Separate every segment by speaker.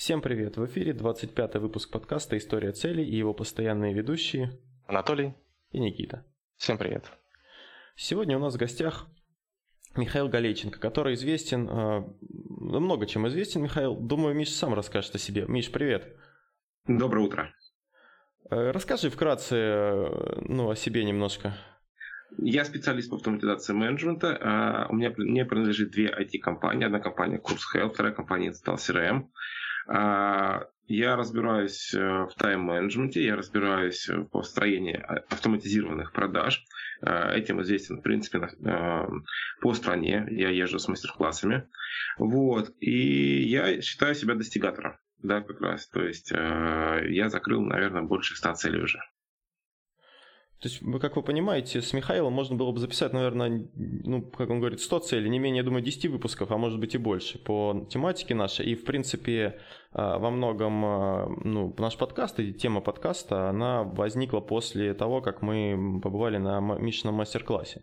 Speaker 1: Всем привет! В эфире 25 выпуск подкаста «История целей» и его постоянные ведущие
Speaker 2: Анатолий
Speaker 1: и Никита.
Speaker 2: Всем привет!
Speaker 1: Сегодня у нас в гостях Михаил Галейченко, который известен, э, много чем известен Михаил. Думаю, Миш сам расскажет о себе. Миш, привет!
Speaker 3: Доброе утро!
Speaker 1: Э, расскажи вкратце э, ну, о себе немножко.
Speaker 3: Я специалист по автоматизации менеджмента. А, у меня мне принадлежит две IT-компании. Одна компания Курс Health, вторая компания Install CRM. А, я разбираюсь э, в тайм-менеджменте, я разбираюсь в построении автоматизированных продаж. А, этим известен, в принципе, по стране. Я езжу с мастер-классами. Вот. И я считаю себя достигатором. Да, как раз. То есть э, я закрыл, наверное, больше 100 целей уже.
Speaker 1: То есть, как вы понимаете, с Михаилом можно было бы записать, наверное, ну, как он говорит, 100 целей, не менее, я думаю, 10 выпусков, а может быть и больше по тематике нашей. И, в принципе, а, во многом а, ну, наш подкаст и тема подкаста, она возникла после того, как мы побывали на Мишином мастер-классе.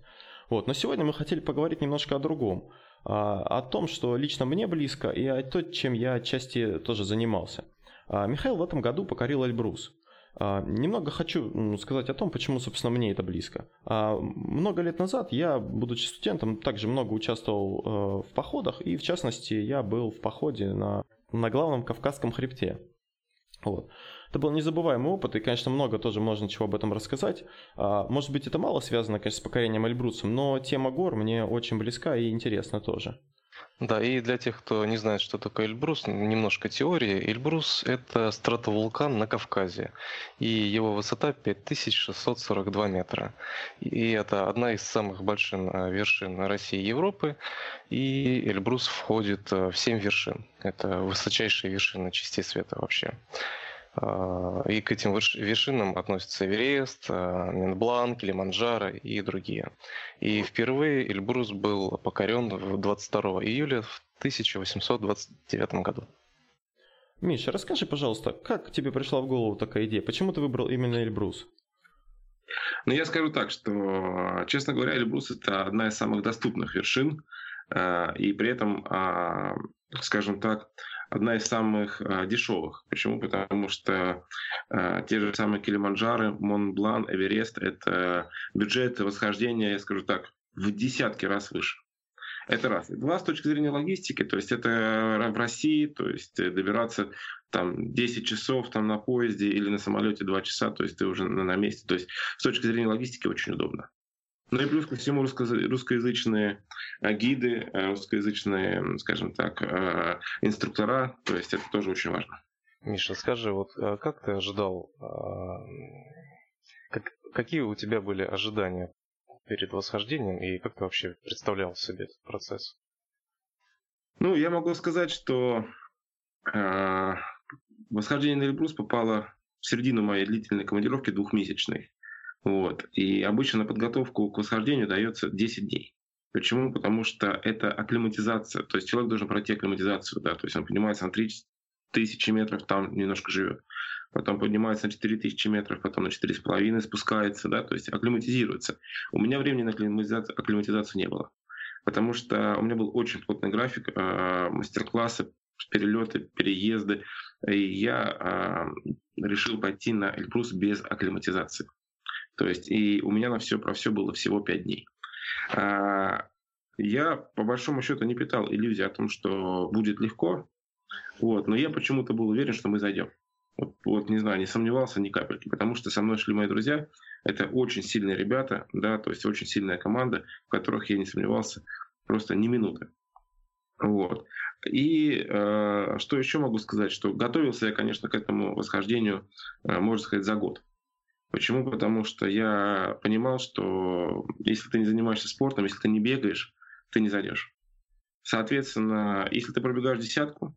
Speaker 1: Вот. Но сегодня мы хотели поговорить немножко о другом. А, о том, что лично мне близко, и о том, чем я отчасти тоже занимался. Михаил в этом году покорил Эльбрус. А, немного хочу сказать о том, почему, собственно, мне это близко. А, много лет назад я, будучи студентом, также много участвовал э, в походах, и в частности я был в походе на, на главном Кавказском хребте. Вот. Это был незабываемый опыт, и, конечно, много тоже можно чего об этом рассказать. А, может быть, это мало связано, конечно, с покорением Эльбрусом, но тема гор мне очень близка и интересна тоже.
Speaker 2: Да, и для тех, кто не знает, что такое Эльбрус, немножко теории. Эльбрус – это стратовулкан на Кавказе, и его высота 5642 метра. И это одна из самых больших э, вершин России и Европы, и Эльбрус входит э, в семь вершин. Это высочайшие вершины частей света вообще. А, и к этим вершинам относятся Эверест, а, Менблан, Килиманджаро и другие. И впервые Эльбрус был покорен 22 июля в 1829 году.
Speaker 1: Миша, расскажи, пожалуйста, как тебе пришла в голову такая идея? Почему ты выбрал именно Эльбрус?
Speaker 3: Ну, я скажу так, что, честно говоря, Эльбрус – это одна из самых доступных вершин, а, и при этом, скажем так, одна из самых а, дешевых. Почему? Потому что а, те же самые Килиманджаро, Монблан, Эверест — это бюджеты восхождения, я скажу так, в десятки раз выше. Это раз. Два, с точки зрения логистики, то есть это в России, то есть добираться там 10 часов там на поезде или на самолете 2 часа, то есть ты уже на месте. То есть с точки зрения логистики очень удобно. Ну и плюс ко всему русскоязычные э, гиды, э, русскоязычные, скажем так, э, инструктора, то есть это тоже очень важно.
Speaker 2: Миша, скажи, вот как ты ожидал, как, какие у тебя были ожидания перед восхождением и как ты вообще представлял себе этот процесс?
Speaker 3: Ну, я могу сказать, что э, восхождение на Эльбрус попало в середину моей длительной командировки двухмесячной. Вот. И обычно на подготовку к восхождению дается 10 дней. Почему? Потому что это акклиматизация. То есть человек должен пройти акклиматизацию. Да? То есть он поднимается на 3 тысячи метров, там немножко живет. Потом поднимается на 4 тысячи метров, потом на 4,5 спускается. Да? То есть акклиматизируется. У меня времени на акклиматизацию, не было. Потому что у меня был очень плотный график, э, мастер-классы, перелеты, переезды. И я э, решил пойти на Эльбрус без акклиматизации. То есть и у меня на все про все было всего 5 дней. А, я по большому счету не питал иллюзий о том, что будет легко, вот, но я почему-то был уверен, что мы зайдем. Вот, вот не знаю, не сомневался ни капельки, потому что со мной шли мои друзья. Это очень сильные ребята, да, то есть очень сильная команда, в которых я не сомневался просто ни минуты. Вот. И э, что еще могу сказать, что готовился я, конечно, к этому восхождению, э, можно сказать, за год. Почему? Потому что я понимал, что если ты не занимаешься спортом, если ты не бегаешь, ты не зайдешь. Соответственно, если ты пробегаешь десятку,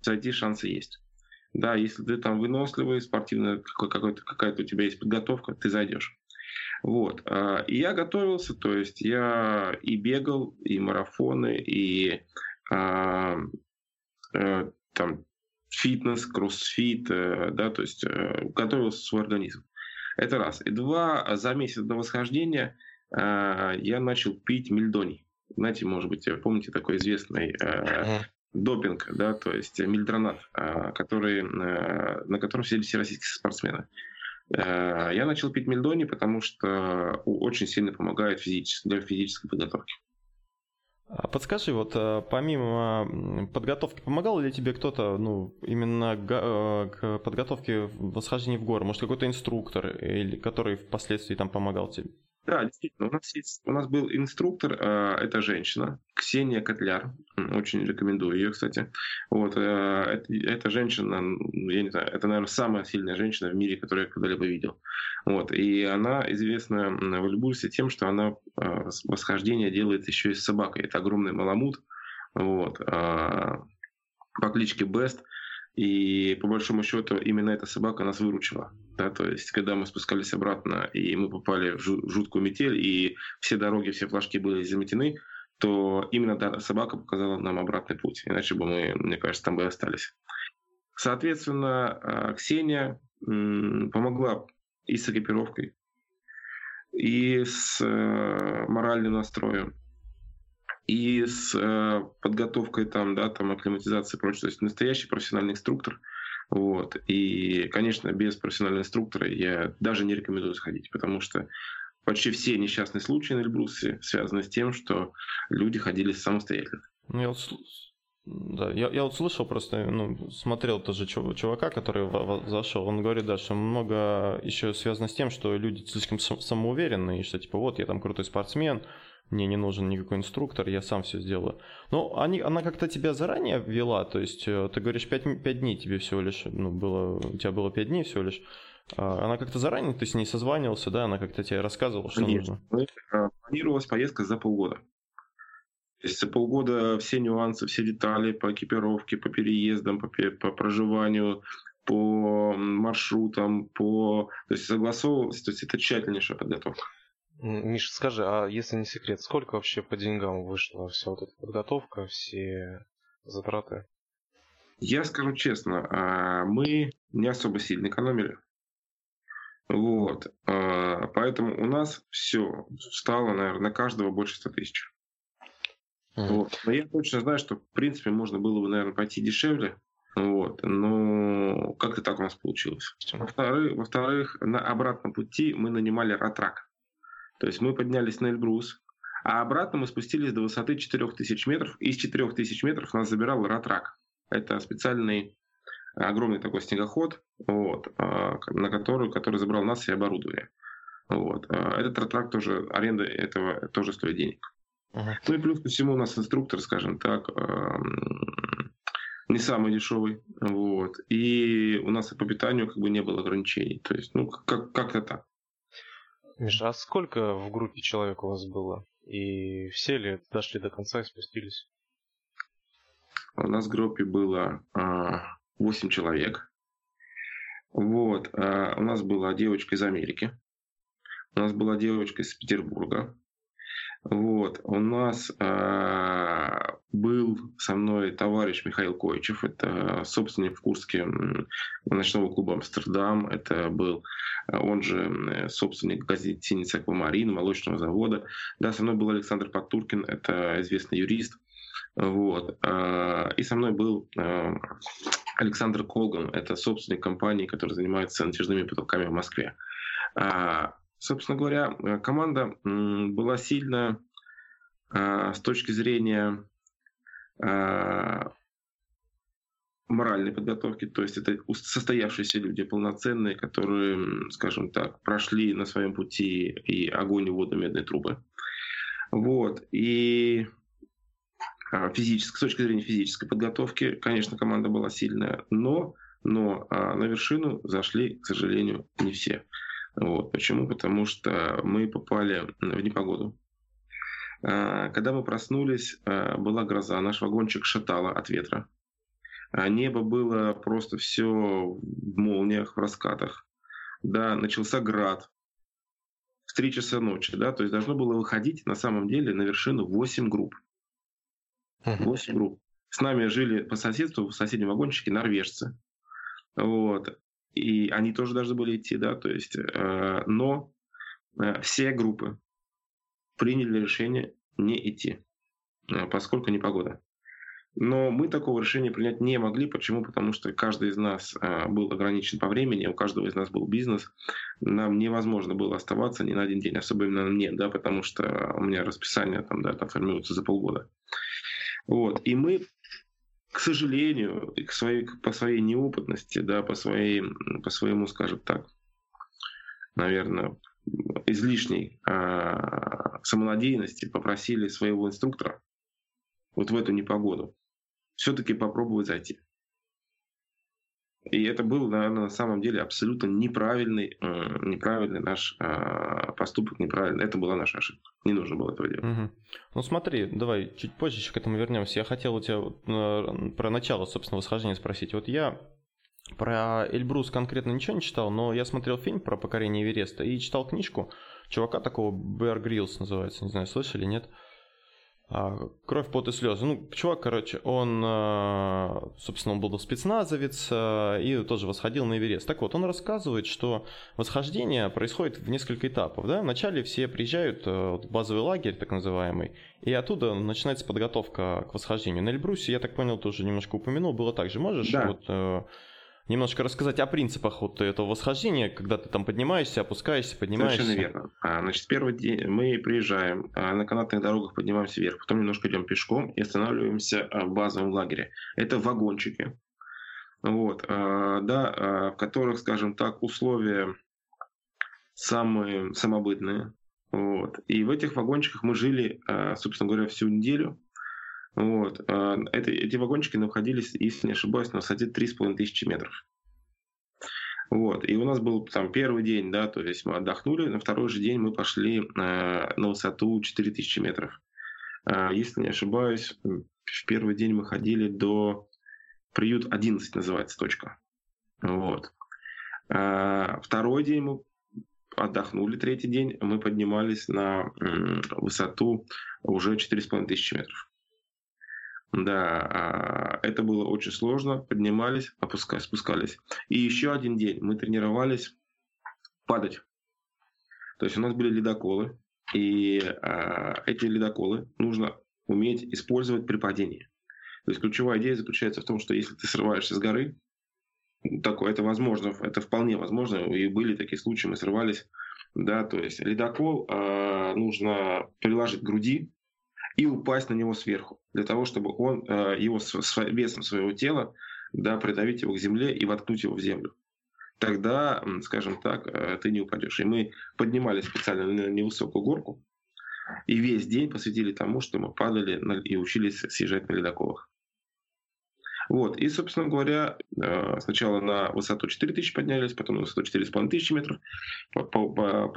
Speaker 3: зайти шансы есть. Да, если ты там выносливый, спортивная какая-то у тебя есть подготовка, ты зайдешь. Вот. А, и я готовился, то есть я и бегал, и марафоны, и а, а, там фитнес, кроссфит, э, да, то есть э, готовился свой организм. Это раз. И два, за месяц до восхождения э, я начал пить мельдоний. Знаете, может быть, помните такой известный э, допинг, да, то есть мильдронат, который, на котором сидели все российские спортсмены. Я начал пить мельдони, потому что очень сильно помогает физически, для физической подготовки.
Speaker 1: А подскажи, вот э, помимо подготовки, помогал ли тебе кто-то, ну, именно э, к подготовке восхождения в горы? Может, какой-то инструктор, или который впоследствии там помогал тебе?
Speaker 3: Да, действительно, у нас, есть, у нас был инструктор, э, это женщина, Ксения Котляр, очень рекомендую ее, кстати. Вот, э, это, эта женщина, я не знаю, это, наверное, самая сильная женщина в мире, которую я когда-либо видел. Вот, и она известна в Эльбурсе тем, что она э, восхождение делает еще и с собакой. Это огромный маламут, вот, э, по кличке Бест. И по большому счету именно эта собака нас выручила. Да, то есть, когда мы спускались обратно, и мы попали в жуткую метель, и все дороги, все флажки были заметены, то именно собака показала нам обратный путь. Иначе бы мы, мне кажется, там бы и остались. Соответственно, а, Ксения помогла и с экипировкой, и с э, моральным настроем, и с э, подготовкой там, да, там акклиматизации и прочее. То есть настоящий профессиональный инструктор. Вот. И, конечно, без профессионального инструктора я даже не рекомендую сходить, потому что почти все несчастные случаи на Эльбрусе связаны с тем, что люди ходили самостоятельно.
Speaker 1: Ну, я вот, да, я, я вот слышал просто, ну, смотрел тоже чувака, который зашел, он говорит, да, что много еще связано с тем, что люди слишком самоуверенные, и что типа вот я там крутой спортсмен, мне не нужен никакой инструктор, я сам все сделаю. Но они, она как-то тебя заранее ввела, то есть э, ты говоришь 5, 5 дней тебе всего лишь, ну, было, у тебя было 5 дней всего лишь. А она как-то заранее, ты с ней созванивался, да, она как-то тебе рассказывала, что Конечно. нужно?
Speaker 3: Э, планировалась поездка за полгода. То есть за полгода все нюансы, все детали по экипировке, по переездам, по, по проживанию, по маршрутам, по... То есть согласовывалось, то есть это тщательнейшая подготовка.
Speaker 2: Миша, скажи, а если не секрет, сколько вообще по деньгам вышла вся вот эта подготовка, все затраты?
Speaker 3: Я скажу честно, а, мы не особо сильно экономили. Вот. А, поэтому у нас все стало, наверное, на каждого больше 100 тысяч. Mm. Вот. Но я точно знаю, что, в принципе, можно было бы, наверное, пойти дешевле. Вот. Но как-то так у нас получилось. Во-вторых, во-вторых, на обратном пути мы нанимали ратрак. То есть мы поднялись на Эльбрус, а обратно мы спустились до высоты 4000 метров. И с 4000 метров нас забирал Ратрак. Это специальный огромный такой снегоход, вот, а, на который, который забрал нас и оборудование. Вот. А, этот ратрак тоже, аренда этого тоже стоит денег. Uh-huh. Ну и плюс ко всему у нас инструктор, скажем так, не самый дешевый. Вот. И у нас и по питанию как бы не было ограничений. То есть, ну, как- как-то так.
Speaker 2: Миша, а сколько в группе человек у вас было? И все ли дошли до конца и спустились?
Speaker 3: У нас в группе было а, 8 человек. Вот. А, у нас была девочка из Америки. У нас была девочка из Петербурга. Вот. У нас э, был со мной товарищ Михаил Койчев, это собственник в Курске ночного клуба «Амстердам», это был он же собственник гостиницы «Аквамарин», молочного завода. Да, со мной был Александр Потуркин, это известный юрист. Вот. Э, и со мной был э, Александр Колган, это собственник компании, которая занимается натяжными потолками в Москве. А, Собственно говоря, э, команда была сильная э, с точки зрения э, моральной подготовки, то есть это состоявшиеся люди, полноценные, которые, скажем так, прошли на своем пути и огонь, и воду, медные трубы. Вот. И физически, с точки зрения физической подготовки, конечно, команда была сильная, но, но на вершину зашли, к сожалению, не все. Вот. Почему? Потому что мы попали в непогоду. А, когда мы проснулись, а, была гроза, наш вагончик шатало от ветра. А небо было просто все в молниях, в раскатах. Да, начался град в 3 часа ночи, да, то есть должно было выходить на самом деле на вершину 8 групп. 8 групп. С нами жили по соседству в соседнем вагончике норвежцы. Вот и они тоже должны были идти, да, то есть, э, но э, все группы приняли решение не идти, э, поскольку непогода. Но мы такого решения принять не могли. Почему? Потому что каждый из нас а, был ограничен по времени, у каждого из нас был бизнес. Нам невозможно было оставаться ни на один день, особенно мне, да, потому что у меня расписание там, да, там формируется за полгода. Вот. И мы, к сожалению, к своей, по своей неопытности, да, по, своей, по своему, скажем так, наверное, излишней э, самонадеянности попросили своего инструктора вот в эту непогоду все-таки попробовать зайти. И это был, наверное, на самом деле абсолютно неправильный, э, неправильный наш э, поступок, неправильный. Это была наша ошибка. Не нужно было этого делать.
Speaker 1: Угу. Ну смотри, давай чуть позже еще к этому вернемся. Я хотел у тебя э, про начало, собственно, восхождения спросить. Вот я про Эльбрус конкретно ничего не читал, но я смотрел фильм про покорение Эвереста и читал книжку чувака такого, Бэр Гриллс называется, не знаю, слышали, нет? Кровь, пот и слезы. Ну, чувак, короче, он, а, собственно, он был спецназовец а, и тоже восходил на Эверест. Так вот, он рассказывает, что восхождение происходит в несколько этапов. Да? Вначале все приезжают в базовый лагерь, так называемый, и оттуда начинается подготовка к восхождению. На Эльбрусе, я так понял, тоже немножко упомянул, было так же. Можешь
Speaker 3: да.
Speaker 1: вот э, немножко рассказать о принципах вот этого восхождения, когда ты там поднимаешься, опускаешься, поднимаешься.
Speaker 3: Совершенно верно. А, значит, первый день мы приезжаем, а, на канатных дорогах поднимаемся вверх, потом немножко идем пешком и останавливаемся а, в базовом лагере. Это вагончики, вот, да, в которых, скажем так, условия самые самобытные. Вот. И в этих вагончиках мы жили, собственно говоря, всю неделю. Вот. А, это, эти вагончики находились, если не ошибаюсь, на высоте 3,5 тысячи метров. Вот. И у нас был там первый день, да, то есть мы отдохнули, на второй же день мы пошли э, на высоту 4000 метров. Э, если не ошибаюсь, в первый день мы ходили до приют 11 называется точка. Вот. Э, второй день мы отдохнули, третий день мы поднимались на э, высоту уже 4500 метров. Да, а, это было очень сложно. Поднимались, опускались, спускались. И еще один день мы тренировались падать. То есть у нас были ледоколы, и а, эти ледоколы нужно уметь использовать при падении. То есть ключевая идея заключается в том, что если ты срываешься с горы, такое это возможно, это вполне возможно, и были такие случаи, мы срывались, да, то есть ледокол э, нужно приложить к груди, и упасть на него сверху, для того, чтобы он э, его весом своего тела да, придавить его к земле и воткнуть его в землю. Тогда, скажем так, э, ты не упадешь. И мы поднимались специально на невысокую горку, и весь день посвятили тому, что мы падали и учились съезжать на ледоколах. Вот. И, собственно говоря, э, сначала на высоту 4000 поднялись, потом на высоту 4500 метров,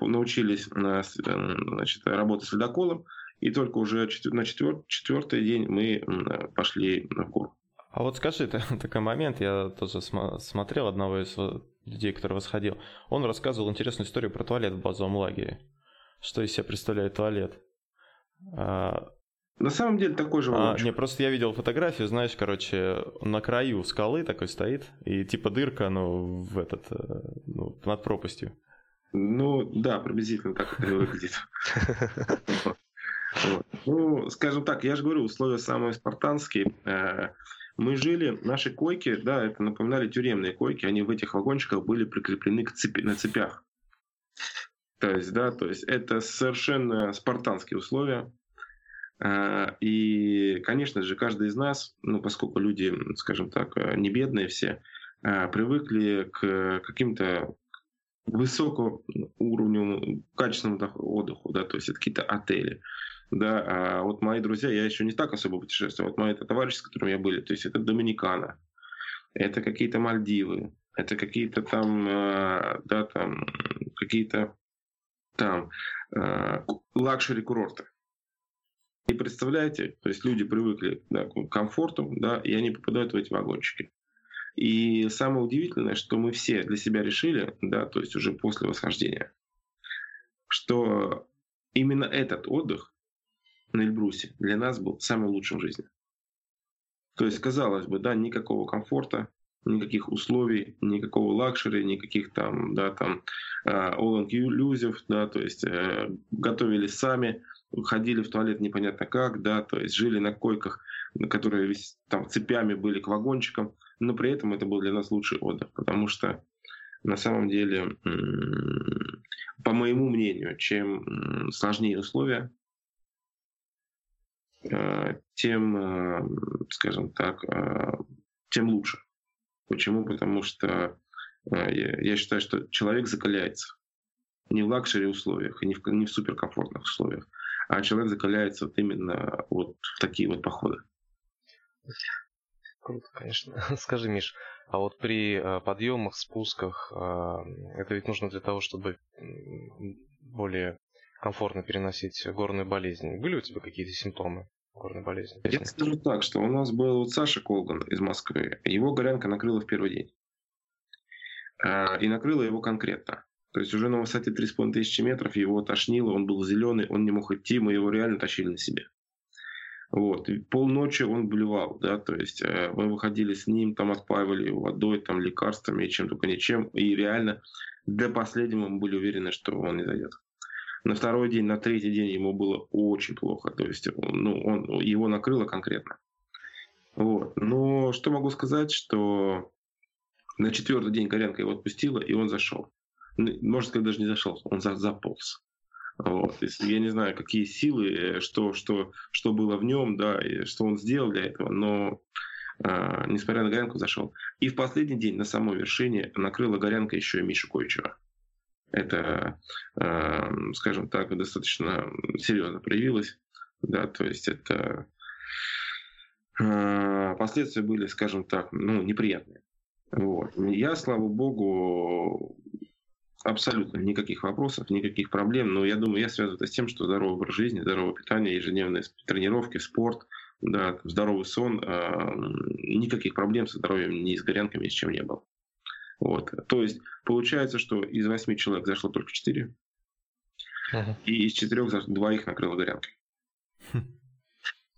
Speaker 3: научились значит, работать с ледоколом, и только уже на четвер, четвертый день мы пошли в гору.
Speaker 1: А вот скажи, такой момент, я тоже смотрел одного из людей, который восходил. Он рассказывал интересную историю про туалет в базовом лагере. Что из себя представляет туалет?
Speaker 3: А, на самом деле такой же а,
Speaker 1: Не, просто я видел фотографию, знаешь, короче, на краю скалы такой стоит, и типа дырка, ну, в этот, э, ну, над пропастью.
Speaker 3: Ну, да, приблизительно так это выглядит. Ну, скажем так, я же говорю, условия самые спартанские. Э, мы жили, наши койки, да, это напоминали тюремные койки, они в этих вагончиках были прикреплены к цепи, на цепях. То есть, да, то есть это совершенно спартанские условия. Э, и, конечно же, каждый из нас, ну, поскольку люди, скажем так, э, не бедные все, привыкли к каким-то высокому уровню качественному отдыху, да, то есть это какие-то отели, да, а вот мои друзья, я еще не так особо путешествую, вот мои товарищи, с которыми я были, то есть это Доминикана, это какие-то Мальдивы, это какие-то там, э, да, там, какие-то там э, лакшери-курорты. И представляете, то есть люди привыкли да, к комфорту, да, и они попадают в эти вагончики. И самое удивительное, что мы все для себя решили, да, то есть уже после восхождения, что именно этот отдых на Эльбрусе для нас был самым лучшим в жизни. То есть, казалось бы, да, никакого комфорта, никаких условий, никакого luxury, никаких там, да, там, uh, all inclusive, да, то есть э, готовили сами, ходили в туалет непонятно как, да, то есть жили на койках, которые там цепями были к вагончикам, но при этом это был для нас лучший отдых, потому что на самом деле, по моему мнению, чем сложнее условия, э, тем, э, скажем так, э, тем лучше. Почему? Потому что я считаю, что человек закаляется не в luxury условиях и не в, не в суперкомфортных условиях, а человек закаляется вот именно вот в такие вот походы.
Speaker 2: Круто, конечно. Скажи, Миш, а вот при э, подъемах, спусках, э, это ведь нужно для того, чтобы более комфортно переносить горную болезнь. Были у тебя какие-то симптомы горной болезни?
Speaker 3: Я скажу так, что у нас был вот Саша Колган из Москвы. Его горянка накрыла в первый день. Э, и накрыла его конкретно. То есть уже на высоте 3,5 тысячи метров его тошнило, он был зеленый, он не мог идти, мы его реально тащили на себе. Вот. И полночи он блевал, да, то есть э, мы выходили с ним, там отпаивали его водой, там лекарствами, чем только ничем, и реально до последнего мы были уверены, что он не зайдет. На второй день, на третий день ему было очень плохо, то есть ну, он, его накрыло конкретно. Вот. Но что могу сказать, что на четвертый день Коренко его отпустила, и он зашел. Ну, можно сказать, даже не зашел, он заполз. Вот. Я не знаю, какие силы, э, что, что, что было в нем, да, и что он сделал для этого, но э, несмотря на горянку, зашел. И в последний день на самой вершине накрыла горянка еще и Мишу Койчева. Это, э, скажем так, достаточно серьезно проявилось. Да, то есть это э, последствия были, скажем так, ну, неприятные. Вот. Я, слава богу, Абсолютно никаких вопросов, никаких проблем. Но я думаю, я связываю это с тем, что здоровый образ жизни, здоровое питание, ежедневные тренировки, спорт, да, здоровый сон, э, никаких проблем со здоровьем ни с горянками, ни с чем не было. Вот. То есть получается, что из восьми человек зашло только четыре, uh-huh. и из четырех двоих накрыло горянкой.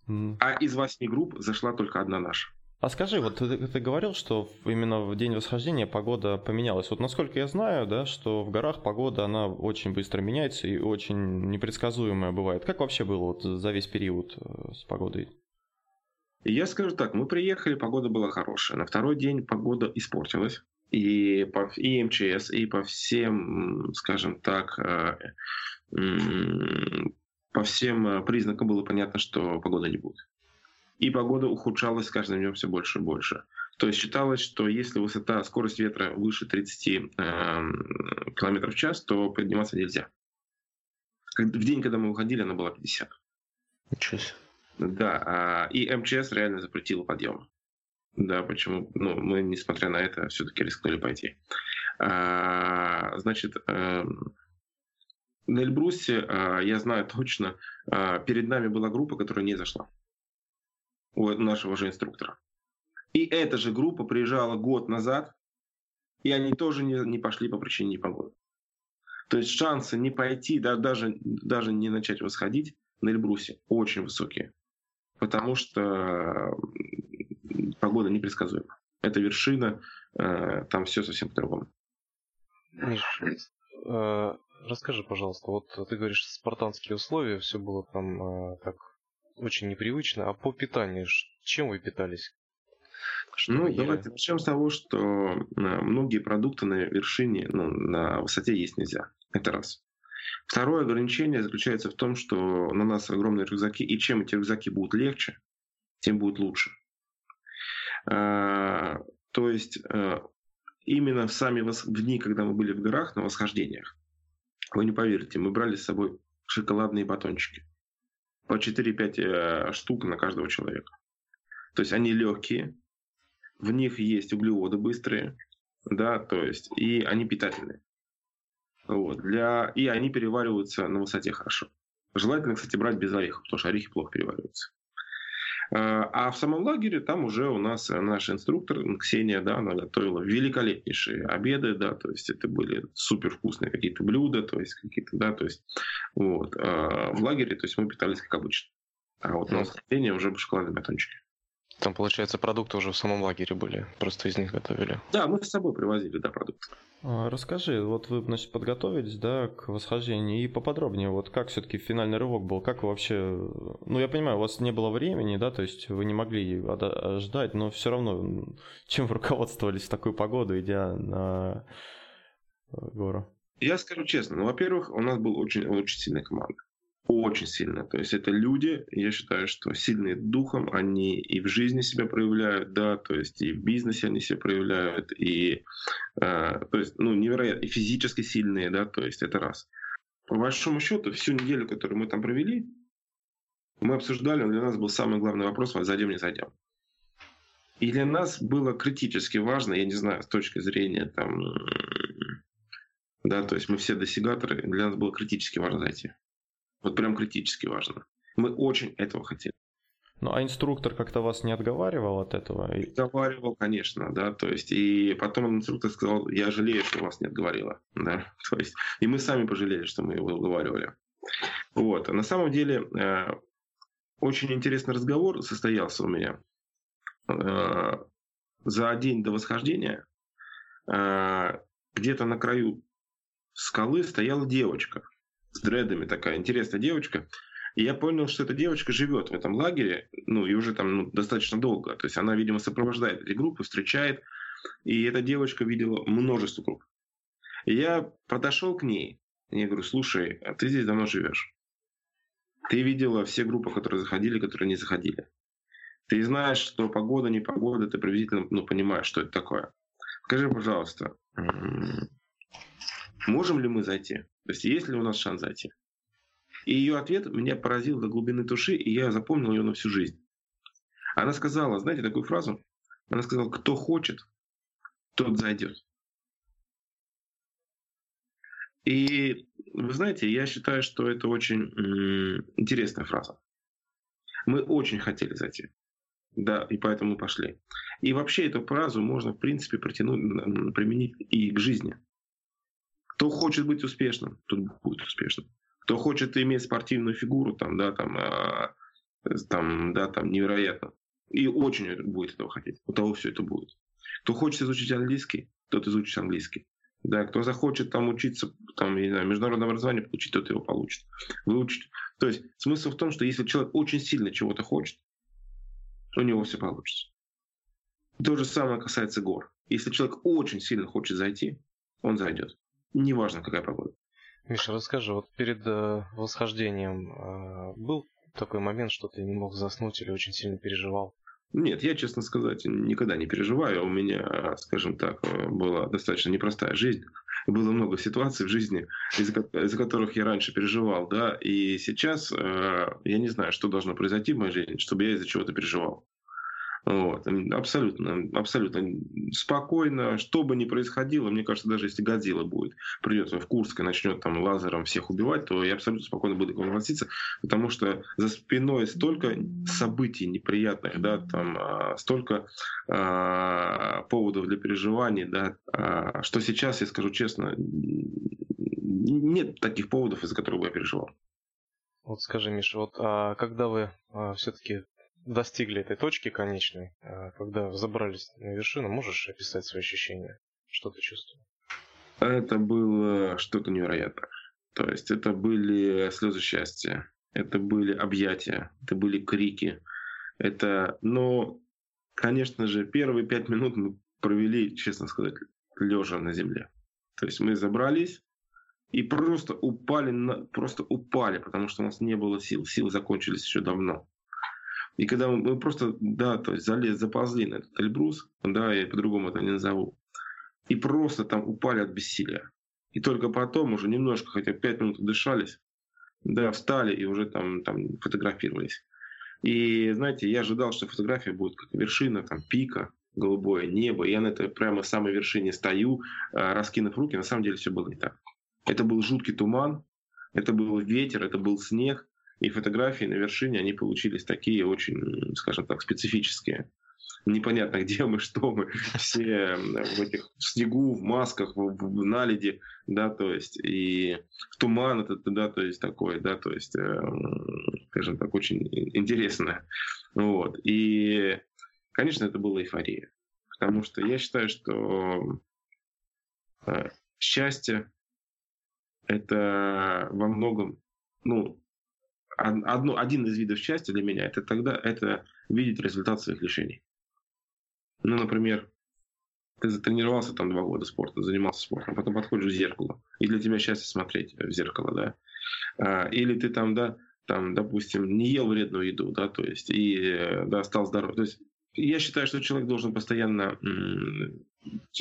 Speaker 3: Хм. А из восьми групп зашла только одна наша.
Speaker 1: А скажи, вот ты, ты говорил, что именно в день восхождения погода поменялась. Вот насколько я знаю, да, что в горах погода, она очень быстро меняется и очень непредсказуемая бывает. Как вообще было вот за весь период э, с погодой?
Speaker 3: Я скажу так, мы приехали, погода была хорошая. На второй день погода испортилась. И по и МЧС, и по всем, скажем так, э, по всем э, признакам было понятно, что погода не будет и погода ухудшалась с каждым днем все больше и больше. То есть считалось, что если высота, скорость ветра выше 30 э, км в час, то подниматься нельзя. В день, когда мы выходили, она была 50.
Speaker 2: Ничего себе.
Speaker 3: Да, а, и МЧС реально запретила подъем. Да, почему? Ну, мы, несмотря на это, все-таки рискнули пойти. А, значит, э, на Эльбрусе, а, я знаю точно, а, перед нами была группа, которая не зашла у нашего же инструктора. И эта же группа приезжала год назад, и они тоже не, не пошли по причине непогоды. То есть шансы не пойти, да, даже, даже не начать восходить на Эльбрусе очень высокие. Потому что погода непредсказуема. Это вершина, э, там все совсем по-другому.
Speaker 2: Миш, э, расскажи, пожалуйста, вот ты говоришь, спартанские условия, все было там э, так очень непривычно. А по питанию, чем вы питались?
Speaker 3: Что ну, давайте начнем с того, что многие продукты на вершине, ну, на высоте есть нельзя. Это раз. Второе ограничение заключается в том, что на нас огромные рюкзаки, и чем эти рюкзаки будут легче, тем будет лучше. А, то есть э, именно в сами в дни, когда мы были в горах на восхождениях, вы не поверите, мы брали с собой шоколадные батончики по 4-5 э, штук на каждого человека. То есть они легкие, в них есть углеводы быстрые, да, то есть и они питательные. Вот, для, и они перевариваются на высоте хорошо. Желательно, кстати, брать без орехов, потому что орехи плохо перевариваются. А, а в самом лагере там уже у нас наш инструктор Ксения, да, она готовила великолепнейшие обеды, да, то есть это были супер вкусные какие-то блюда, то есть какие-то, да, то есть вот. А в лагере, то есть мы питались как обычно. А вот на восхождение уже шоколадные батончики.
Speaker 2: Там, получается, продукты уже в самом лагере были, просто из них готовили.
Speaker 3: Да, мы с собой привозили, да, продукты.
Speaker 1: А, расскажи, вот вы, значит, подготовились, да, к восхождению, и поподробнее, вот как все-таки финальный рывок был, как вы вообще, ну, я понимаю, у вас не было времени, да, то есть вы не могли ждать, но все равно, чем вы руководствовались в такую погоду, идя на э, гору?
Speaker 3: Я скажу честно, ну, во-первых, у нас был очень, очень сильная команда очень сильно. То есть это люди, я считаю, что сильные духом, они и в жизни себя проявляют, да, то есть и в бизнесе они себя проявляют, и, э, то есть, ну, невероятно, и физически сильные, да, то есть это раз. По большому счету, всю неделю, которую мы там провели, мы обсуждали, для нас был самый главный вопрос, зайдем, не зайдем. И для нас было критически важно, я не знаю, с точки зрения там, да, то есть мы все досягаторы, для нас было критически важно зайти. Вот прям критически важно. Мы очень этого хотели.
Speaker 1: Ну, а инструктор как-то вас не отговаривал от этого?
Speaker 3: Отговаривал, конечно, да, то есть, и потом инструктор сказал, я жалею, что вас не отговорила, да, то есть, и мы сами пожалели, что мы его уговаривали. Вот, а на самом деле, э, очень интересный разговор состоялся у меня. Э, за день до восхождения э, где-то на краю скалы стояла девочка, с дредами такая интересная девочка. И я понял, что эта девочка живет в этом лагере, ну, и уже там ну, достаточно долго. То есть она, видимо, сопровождает эти группы, встречает. И эта девочка видела множество групп. И я подошел к ней, и я говорю, слушай, а ты здесь давно живешь. Ты видела все группы, которые заходили, которые не заходили. Ты знаешь, что погода, не погода, ты приблизительно ну, понимаешь, что это такое. Скажи, пожалуйста, можем ли мы зайти? То есть есть ли у нас шанс зайти? И ее ответ меня поразил до глубины души, и я запомнил ее на всю жизнь. Она сказала, знаете такую фразу? Она сказала, кто хочет, тот зайдет. И вы знаете, я считаю, что это очень интересная фраза. Мы очень хотели зайти. Да, и поэтому пошли. И вообще эту фразу можно, в принципе, протянуть, применить и к жизни. Кто хочет быть успешным, тот будет успешным. Кто хочет иметь спортивную фигуру, там, да, там, э, там, да, там, невероятно. И очень будет этого хотеть. У того все это будет. Кто хочет изучить английский, тот изучит английский. Да, кто захочет там учиться, там, не знаю, международное образование получить, тот его получит. Выучить. То есть смысл в том, что если человек очень сильно чего-то хочет, у него все получится. То же самое касается гор. Если человек очень сильно хочет зайти, он зайдет неважно какая погода.
Speaker 2: Миша, расскажи, вот перед э, восхождением э, был такой момент, что ты не мог заснуть или очень сильно переживал?
Speaker 3: Нет, я, честно сказать, никогда не переживаю. У меня, скажем так, была достаточно непростая жизнь. Было много ситуаций в жизни, из-за, из которых я раньше переживал, да, и сейчас э, я не знаю, что должно произойти в моей жизни, чтобы я из-за чего-то переживал. Вот. Абсолютно, абсолютно спокойно, что бы ни происходило, мне кажется, даже если Годзилла будет, придет в Курск и начнет там лазером всех убивать, то я абсолютно спокойно буду к нему относиться, потому что за спиной столько событий неприятных, да, там а, столько а, поводов для переживаний, да, а, что сейчас, я скажу честно, нет таких поводов, из-за которых бы я переживал.
Speaker 2: Вот скажи, Миша, вот а когда вы а, все-таки достигли этой точки конечной, а, когда забрались на вершину, можешь описать свои ощущения? Что ты чувствовал?
Speaker 3: Это было что-то невероятное. То есть это были слезы счастья, это были объятия, это были крики. Это, но, конечно же, первые пять минут мы провели, честно сказать, лежа на земле. То есть мы забрались и просто упали, на, просто упали, потому что у нас не было сил. Силы закончились еще давно. И когда мы, просто, да, то есть залез, заползли на этот Эльбрус, да, я по-другому это не назову, и просто там упали от бессилия. И только потом уже немножко, хотя пять минут дышались, да, встали и уже там, там фотографировались. И, знаете, я ожидал, что фотография будет как вершина, там, пика, голубое небо. Я на этой прямо самой вершине стою, а, раскинув руки. На самом деле все было не так. Это был жуткий туман, это был ветер, это был снег, и фотографии на вершине, они получились такие очень, скажем так, специфические. Непонятно, где мы, что мы. Все в этих в снегу, в масках, в, в наледи, да, то есть, и в туман это, да, то есть, такой, да, то есть, э, скажем так, очень интересное. Вот. И конечно, это была эйфория. Потому что я считаю, что э, счастье это во многом, ну, одно, один из видов счастья для меня это тогда это видеть результат своих решений. Ну, например, ты затренировался там два года спорта, занимался спортом, потом подходишь в зеркало, и для тебя счастье смотреть в зеркало, да. А, или ты там, да, там, допустим, не ел вредную еду, да, то есть, и, да, стал здоров. То есть, я считаю, что человек должен постоянно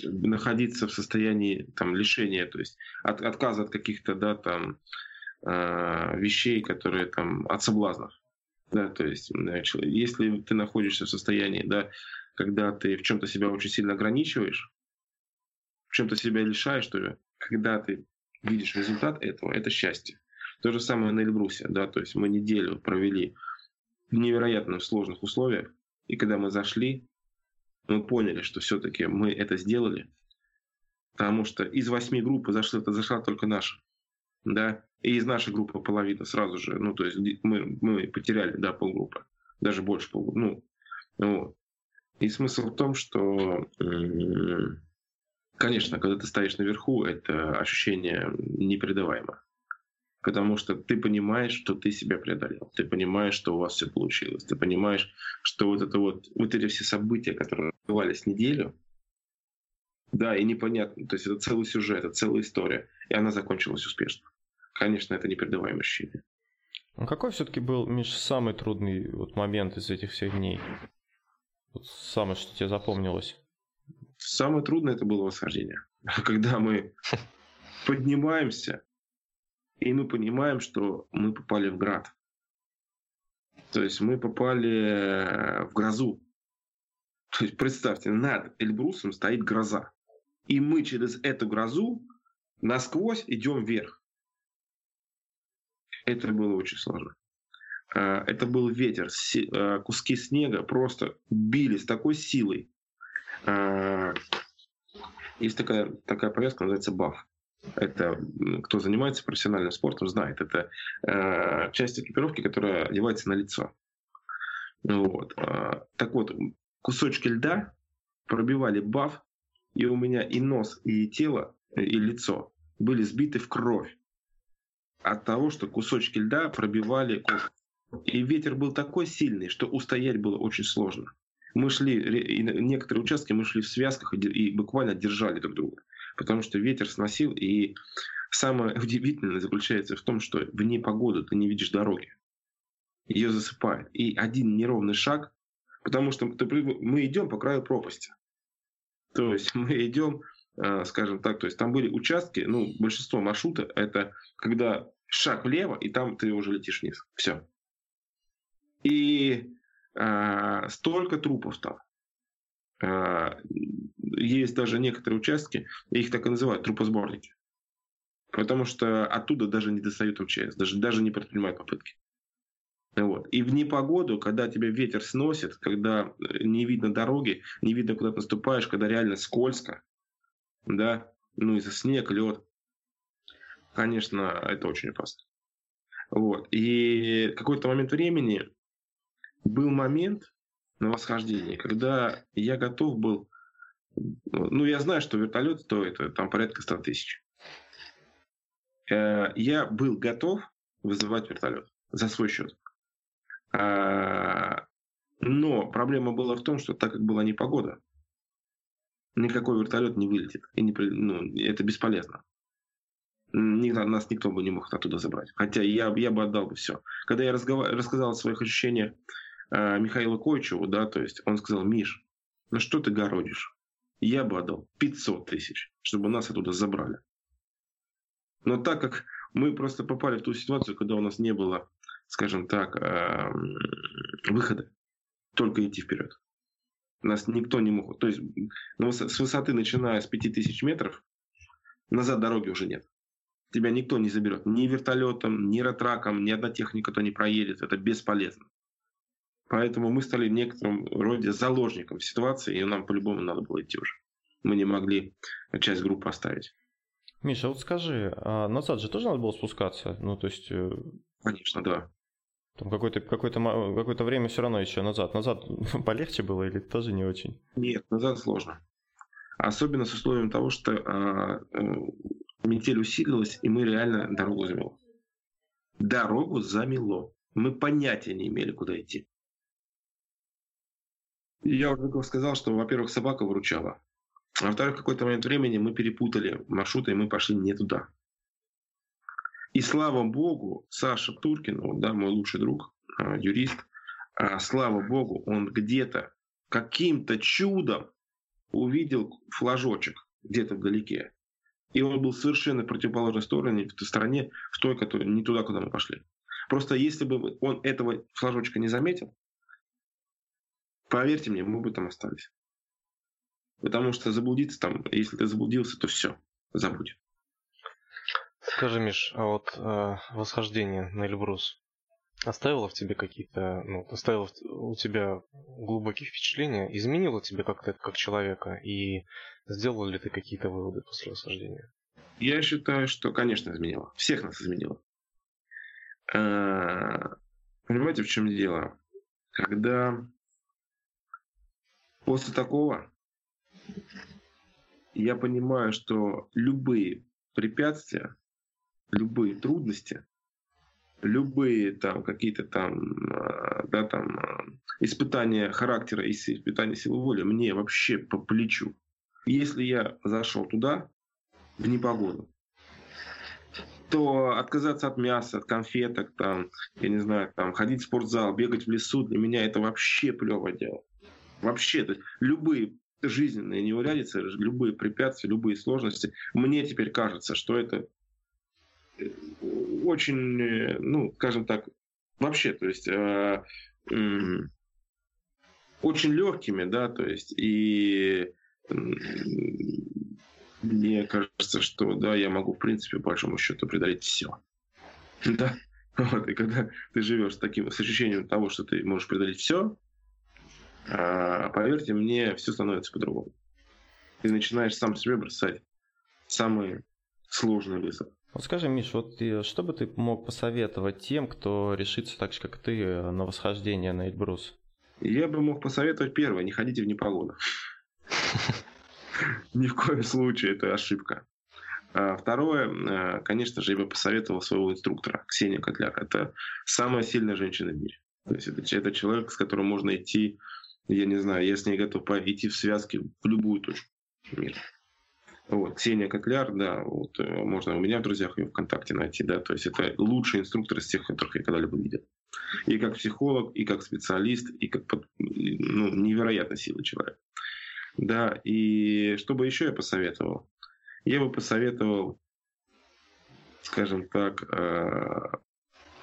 Speaker 3: находиться в состоянии там лишения, то есть от, отказа от каких-то, да, там, э, вещей, которые там от соблазнов. Да, то есть, если ты находишься в состоянии, да, когда ты в чем-то себя очень сильно ограничиваешь, в чем-то себя лишаешь, что ли, когда ты видишь результат этого, это счастье. То же самое на Эльбрусе, да, то есть мы неделю провели в невероятно сложных условиях, и когда мы зашли, мы поняли, что все-таки мы это сделали, потому что из восьми групп зашла, зашла только наша, да, и из нашей группы половина сразу же, ну, то есть мы, мы потеряли, да, полгруппы, даже больше полгруппы, ну, вот. И смысл в том, что, конечно, когда ты стоишь наверху, это ощущение непередаваемое. Потому что ты понимаешь, что ты себя преодолел. Ты понимаешь, что у вас все получилось. Ты понимаешь, что вот это вот, вот эти все события, которые бывались неделю, да, и непонятно. То есть это целый сюжет, это целая история. И она закончилась успешно. Конечно, это непередаваемое ощущение.
Speaker 1: А какой все-таки был, Миш, самый трудный вот момент из этих всех дней? Вот самое, что тебе запомнилось?
Speaker 3: Самое трудное это было восхождение. Когда мы поднимаемся, и мы понимаем, что мы попали в град. То есть мы попали в грозу. То есть представьте, над Эльбрусом стоит гроза. И мы через эту грозу насквозь идем вверх. Это было очень сложно. А, это был ветер, а, куски снега просто били с такой силой. А, есть такая, такая повязка, называется баф. Это кто занимается профессиональным спортом, знает. Это часть экипировки, которая одевается на лицо. Вот. Так вот, кусочки льда пробивали баф, и у меня и нос, и тело, и лицо были сбиты в кровь от того, что кусочки льда пробивали кожу. И ветер был такой сильный, что устоять было очень сложно. Мы шли, некоторые участки мы шли в связках и буквально держали друг друга, потому что ветер сносил. И самое удивительное заключается в том, что в непогоду ты не видишь дороги. Ее засыпает. И один неровный шаг, потому что мы идем по краю пропасти. То есть мы идем, э, скажем так, то есть там были участки, ну, большинство маршрута это когда шаг влево, и там ты уже летишь вниз. Все. И э, столько трупов там. Э, есть даже некоторые участки, их так и называют, трупосборники. Потому что оттуда даже не достают МЧС, даже, даже не предпринимают попытки. Вот. И в непогоду, когда тебя ветер сносит, когда не видно дороги, не видно, куда ты наступаешь, когда реально скользко, да, ну из-за снег, лед, конечно, это очень опасно. Вот. И какой-то момент времени был момент на восхождении, когда я готов был... Ну, я знаю, что вертолет стоит э, там порядка 100 тысяч. Э, я был готов вызывать вертолет за свой счет. А, но проблема была в том, что так как была непогода, никакой вертолет не вылетит. И не, ну, это бесполезно. Нас никто бы не мог оттуда забрать. Хотя я, я бы отдал бы все. Когда я разговар... рассказал о своих ощущениях э, Михаилу Койчеву, да, то есть он сказал, Миш, ну что ты городишь? Я бы отдал 500 тысяч, чтобы нас оттуда забрали. Но так как мы просто попали в ту ситуацию, когда у нас не было, скажем так, э, выхода, только идти вперед. Нас никто не мог. То есть ну, с высоты, начиная с 5000 метров, назад дороги уже нет. Тебя никто не заберет. Ни вертолетом, ни ретраком, ни одна техника то не проедет. Это бесполезно. Поэтому мы стали в некотором роде заложником ситуации, и нам по-любому надо было идти уже. Мы не могли часть группы оставить.
Speaker 1: Миша, вот скажи, а назад же тоже надо было спускаться? Ну, то есть... Э,
Speaker 3: Конечно, да.
Speaker 1: Там какое-то какое какое время все равно еще назад. Назад полегче было или тоже не очень?
Speaker 3: Нет, назад сложно. Особенно с условием того, что а, э, метель усилилась, и мы реально дорогу замело. Дорогу замело. Мы понятия не имели, куда идти. Я уже сказал, что, во-первых, собака выручала. А во-вторых, в какой-то момент времени мы перепутали маршруты, и мы пошли не туда. И слава богу, Саша Туркин, вот, да, мой лучший друг, а, юрист, а, слава богу, он где-то каким-то чудом увидел флажочек где-то вдалеке. И он был совершенно противоположной стороне, в той стороне, в той, которая не туда, куда мы пошли. Просто если бы он этого флажочка не заметил, поверьте мне, мы бы там остались. Потому что заблудиться там, если ты заблудился, то все, забудь.
Speaker 2: Скажи, Миш, а вот э, восхождение на Эльбрус оставило в тебе какие-то, ну, оставило у тебя глубокие впечатления, изменило тебя как-то как человека, и сделал ли ты какие-то выводы после восхождения?
Speaker 3: Я считаю, что, конечно, изменило. Всех нас изменило. А, понимаете, в чем дело? Когда после такого я понимаю, что любые препятствия любые трудности, любые там какие-то там, а, да, там а, испытания характера и испытания силы воли мне вообще по плечу. Если я зашел туда в непогоду, то отказаться от мяса, от конфеток, там, я не знаю, там, ходить в спортзал, бегать в лесу, для меня это вообще плевое дело. Вообще, то есть любые жизненные неурядицы, любые препятствия, любые сложности, мне теперь кажется, что это очень, э, ну, скажем так, вообще, то есть э, э, очень легкими, да, то есть и э, мне кажется, что да, я могу, в принципе, по большому счету преодолеть все. Да. Вот, и когда ты живешь с таким с ощущением того, что ты можешь преодолеть все, э, поверьте мне, все становится по-другому. Ты начинаешь сам себе бросать самые сложные вызовы.
Speaker 1: Вот скажи, Миш, вот что бы ты мог посоветовать тем, кто решится так же, как ты, на восхождение на Эльбрус?
Speaker 3: Я бы мог посоветовать первое, не ходите в непогоду. Ни в коем случае это ошибка. А второе, э, конечно же, я бы посоветовал своего инструктора, Ксения Котляк. Это самая сильная женщина в мире. То есть это, это человек, с которым можно идти, я не знаю, я с ней готов идти в связке в любую точку мира. Вот, Ксения Котляр, да, вот, э, можно у меня в друзьях ее ВКонтакте найти, да, то есть это лучший инструктор из тех, которых я когда-либо видел. И как психолог, и как специалист, и как ну, невероятно сильный человек. Да, и что бы еще я посоветовал? Я бы посоветовал, скажем так, э,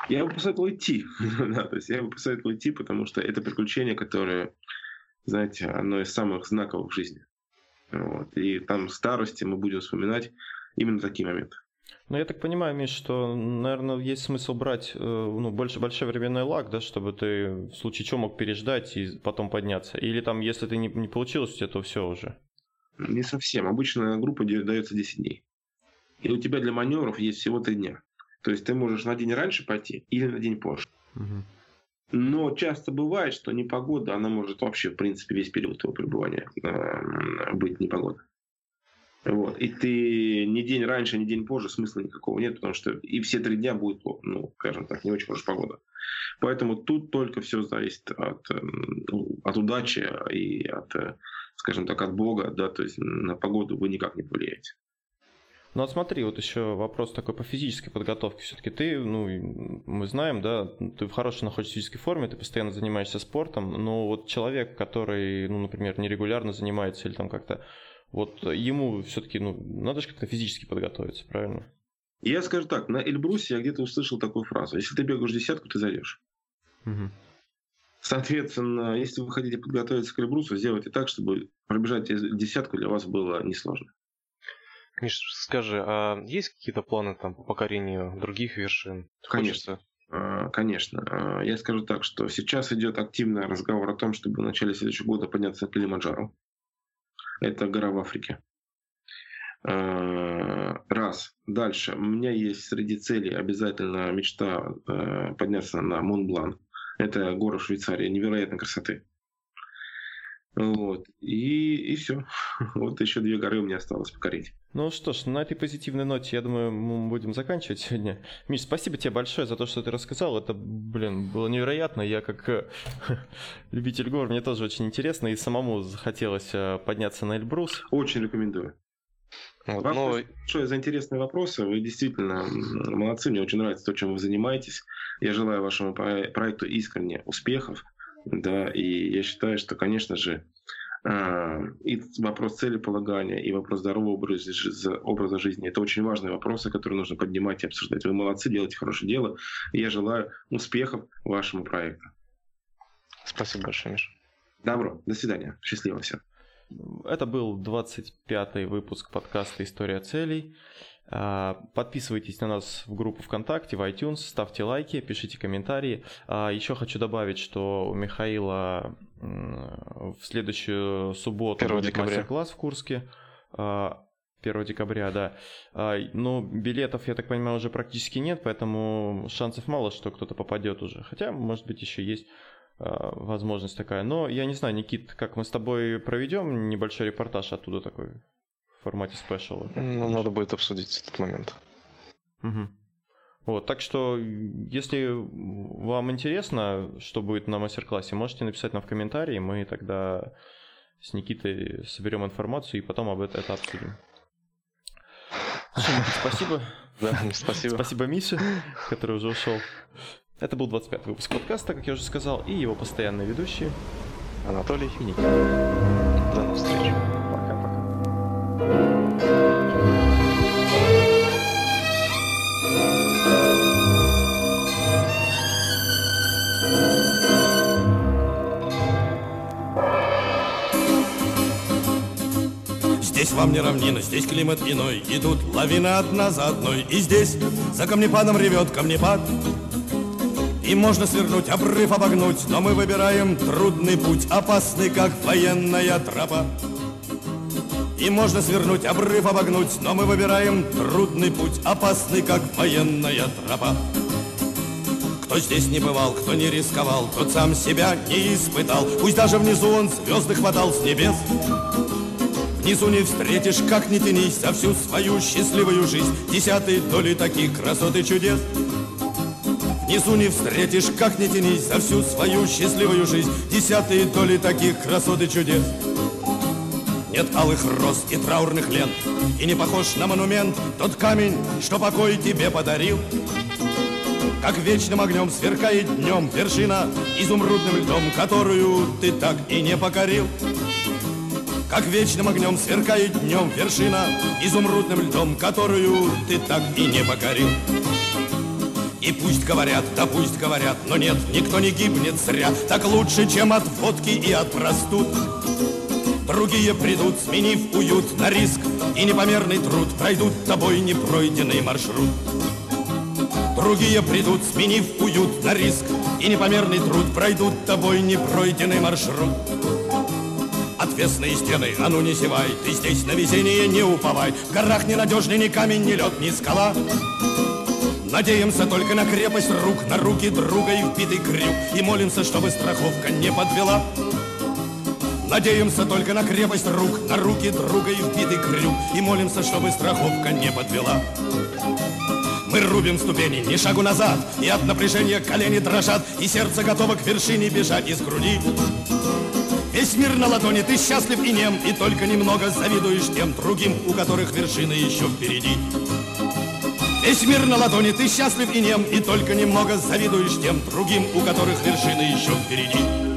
Speaker 3: я бы посоветовал идти. да, то есть я бы посоветовал идти, потому что это приключение, которое, знаете, одно из самых знаковых в жизни. Вот. И там в старости мы будем вспоминать именно такие моменты.
Speaker 1: Ну, я так понимаю, Миш, что, наверное, есть смысл брать э, ну, больше большой временной лаг, да, чтобы ты в случае чего мог переждать и потом подняться. Или там, если ты не, не получилось, то все уже.
Speaker 3: Не совсем. Обычно группа дается 10 дней. И у тебя для маневров есть всего 3 дня. То есть ты можешь на день раньше пойти или на день позже. Угу. Но часто бывает, что непогода, она может вообще, в принципе, весь период твоего пребывания э, быть непогода. Вот. И ты ни день раньше, ни день позже смысла никакого нет, потому что и все три дня будет, ну, скажем так, не очень хорошая погода. Поэтому тут только все зависит от, ну, от удачи и от, скажем так, от Бога, да, то есть на погоду вы никак не повлияете.
Speaker 1: Ну вот смотри, вот еще вопрос такой по физической подготовке. Все-таки ты, ну, мы знаем, да, ты в хорошей находишься физической форме, ты постоянно занимаешься спортом, но вот человек, который, ну, например, нерегулярно занимается или там как-то, вот ему все-таки, ну, надо же как-то физически подготовиться, правильно?
Speaker 3: Я скажу так, на Эльбрусе я где-то услышал такую фразу. Если ты бегаешь десятку, ты зайдешь. Угу. Соответственно, если вы хотите подготовиться к Эльбрусу, сделайте так, чтобы пробежать десятку для вас было несложно.
Speaker 2: Миш, скажи, а есть какие-то планы там по покорению других вершин?
Speaker 3: Конечно. А, конечно. А, я скажу так, что сейчас идет активный разговор о том, чтобы в начале следующего года подняться на Килимаджаро. Это гора в Африке. Раз. Дальше. У меня есть среди целей обязательно мечта подняться на Монблан. Это гора в Швейцарии невероятной красоты. Вот. И, и все. Вот еще две горы у меня осталось покорить.
Speaker 1: Ну что ж, на этой позитивной ноте, я думаю, мы будем заканчивать сегодня. Миш, спасибо тебе большое за то, что ты рассказал. Это, блин, было невероятно. Я как э, любитель гор, мне тоже очень интересно. И самому захотелось э, подняться на Эльбрус.
Speaker 3: Очень рекомендую. Вот, Вам но... большое за интересные вопросы. Вы действительно молодцы. Мне очень нравится то, чем вы занимаетесь. Я желаю вашему проекту искренне успехов. Да, и я считаю, что, конечно же, а, и вопрос целеполагания, и вопрос здорового образа, образа жизни. Это очень важные вопросы, которые нужно поднимать и обсуждать. Вы молодцы, делаете хорошее дело. И я желаю успехов вашему проекту.
Speaker 2: Спасибо большое, Миша.
Speaker 3: Добро. До свидания. Счастливо всем.
Speaker 1: Это был 25-й выпуск подкаста «История целей». А, подписывайтесь на нас в группу ВКонтакте, в iTunes, ставьте лайки, пишите комментарии. А, Еще хочу добавить, что у Михаила в следующую субботу будет мастер-класс в Курске. 1 а, декабря, да. Но билетов, я так понимаю, уже практически нет, поэтому шансов мало, что кто-то попадет уже. Хотя, может быть, еще есть возможность такая. Но я не знаю, Никит, как мы с тобой проведем небольшой репортаж оттуда такой в формате спешала.
Speaker 2: Ну, надо будет обсудить этот момент.
Speaker 1: Угу. Вот, так что, если вам интересно, что будет на мастер-классе, можете написать нам в комментарии, мы тогда с Никитой соберем информацию и потом об этом это обсудим. Спасибо.
Speaker 2: Да, спасибо.
Speaker 1: Спасибо Мише, который уже ушел. Это был 25 выпуск подкаста, как я уже сказал, и его постоянные ведущие
Speaker 2: Анатолий и Никита. До новых встреч.
Speaker 4: Здесь вам не равнина, здесь климат иной. И тут лавина одна за одной. И здесь за камнепадом ревет камнепад. И можно свернуть, обрыв обогнуть. Но мы выбираем трудный путь Опасный, как военная тропа и можно свернуть, обрыв обогнуть, но мы выбираем трудный путь, опасный, как военная тропа. Кто здесь не бывал, кто не рисковал, тот сам себя не испытал. Пусть даже внизу он звезды хватал с небес. Внизу не встретишь, как не тянись, за всю свою счастливую жизнь Десятой доли таких красот и чудес Внизу не встретишь, как не тянись, за всю свою счастливую жизнь Десятые доли таких красот и чудес нет алых роз и траурных лент. И не похож на монумент Тот камень, что покой тебе подарил. Как вечным огнем сверкает днем Вершина изумрудным льдом Которую ты так и не покорил. Как вечным огнем сверкает днем вершина Изумрудным льдом, которую ты так и не покорил. И пусть говорят, да пусть говорят, но нет, никто не гибнет зря. Так лучше, чем от водки и от простуд Другие придут, сменив уют на риск И непомерный труд Пройдут тобой непройденный маршрут. Другие придут, сменив уют на риск И непомерный труд Пройдут тобой непройденный маршрут. Отвесные стены, а ну не зевай Ты здесь на везение не уповай. В горах ненадежный ни камень, ни лед, ни скала. Надеемся только на крепость рук, на руки друга и вбитый крюк. И молимся, чтобы страховка не подвела Надеемся только на крепость рук, на руки друга и вбитый крюк. И молимся, чтобы страховка не подвела. Мы рубим ступени, ни шагу назад И от напряжения колени дрожат И сердце готово к вершине бежать из груди. Весь мир на ладони, ты счастлив и нем И только немного завидуешь тем другим У которых вершины еще впереди. Весь мир на ладони, ты счастлив и нем И только немного завидуешь тем другим У которых вершины еще впереди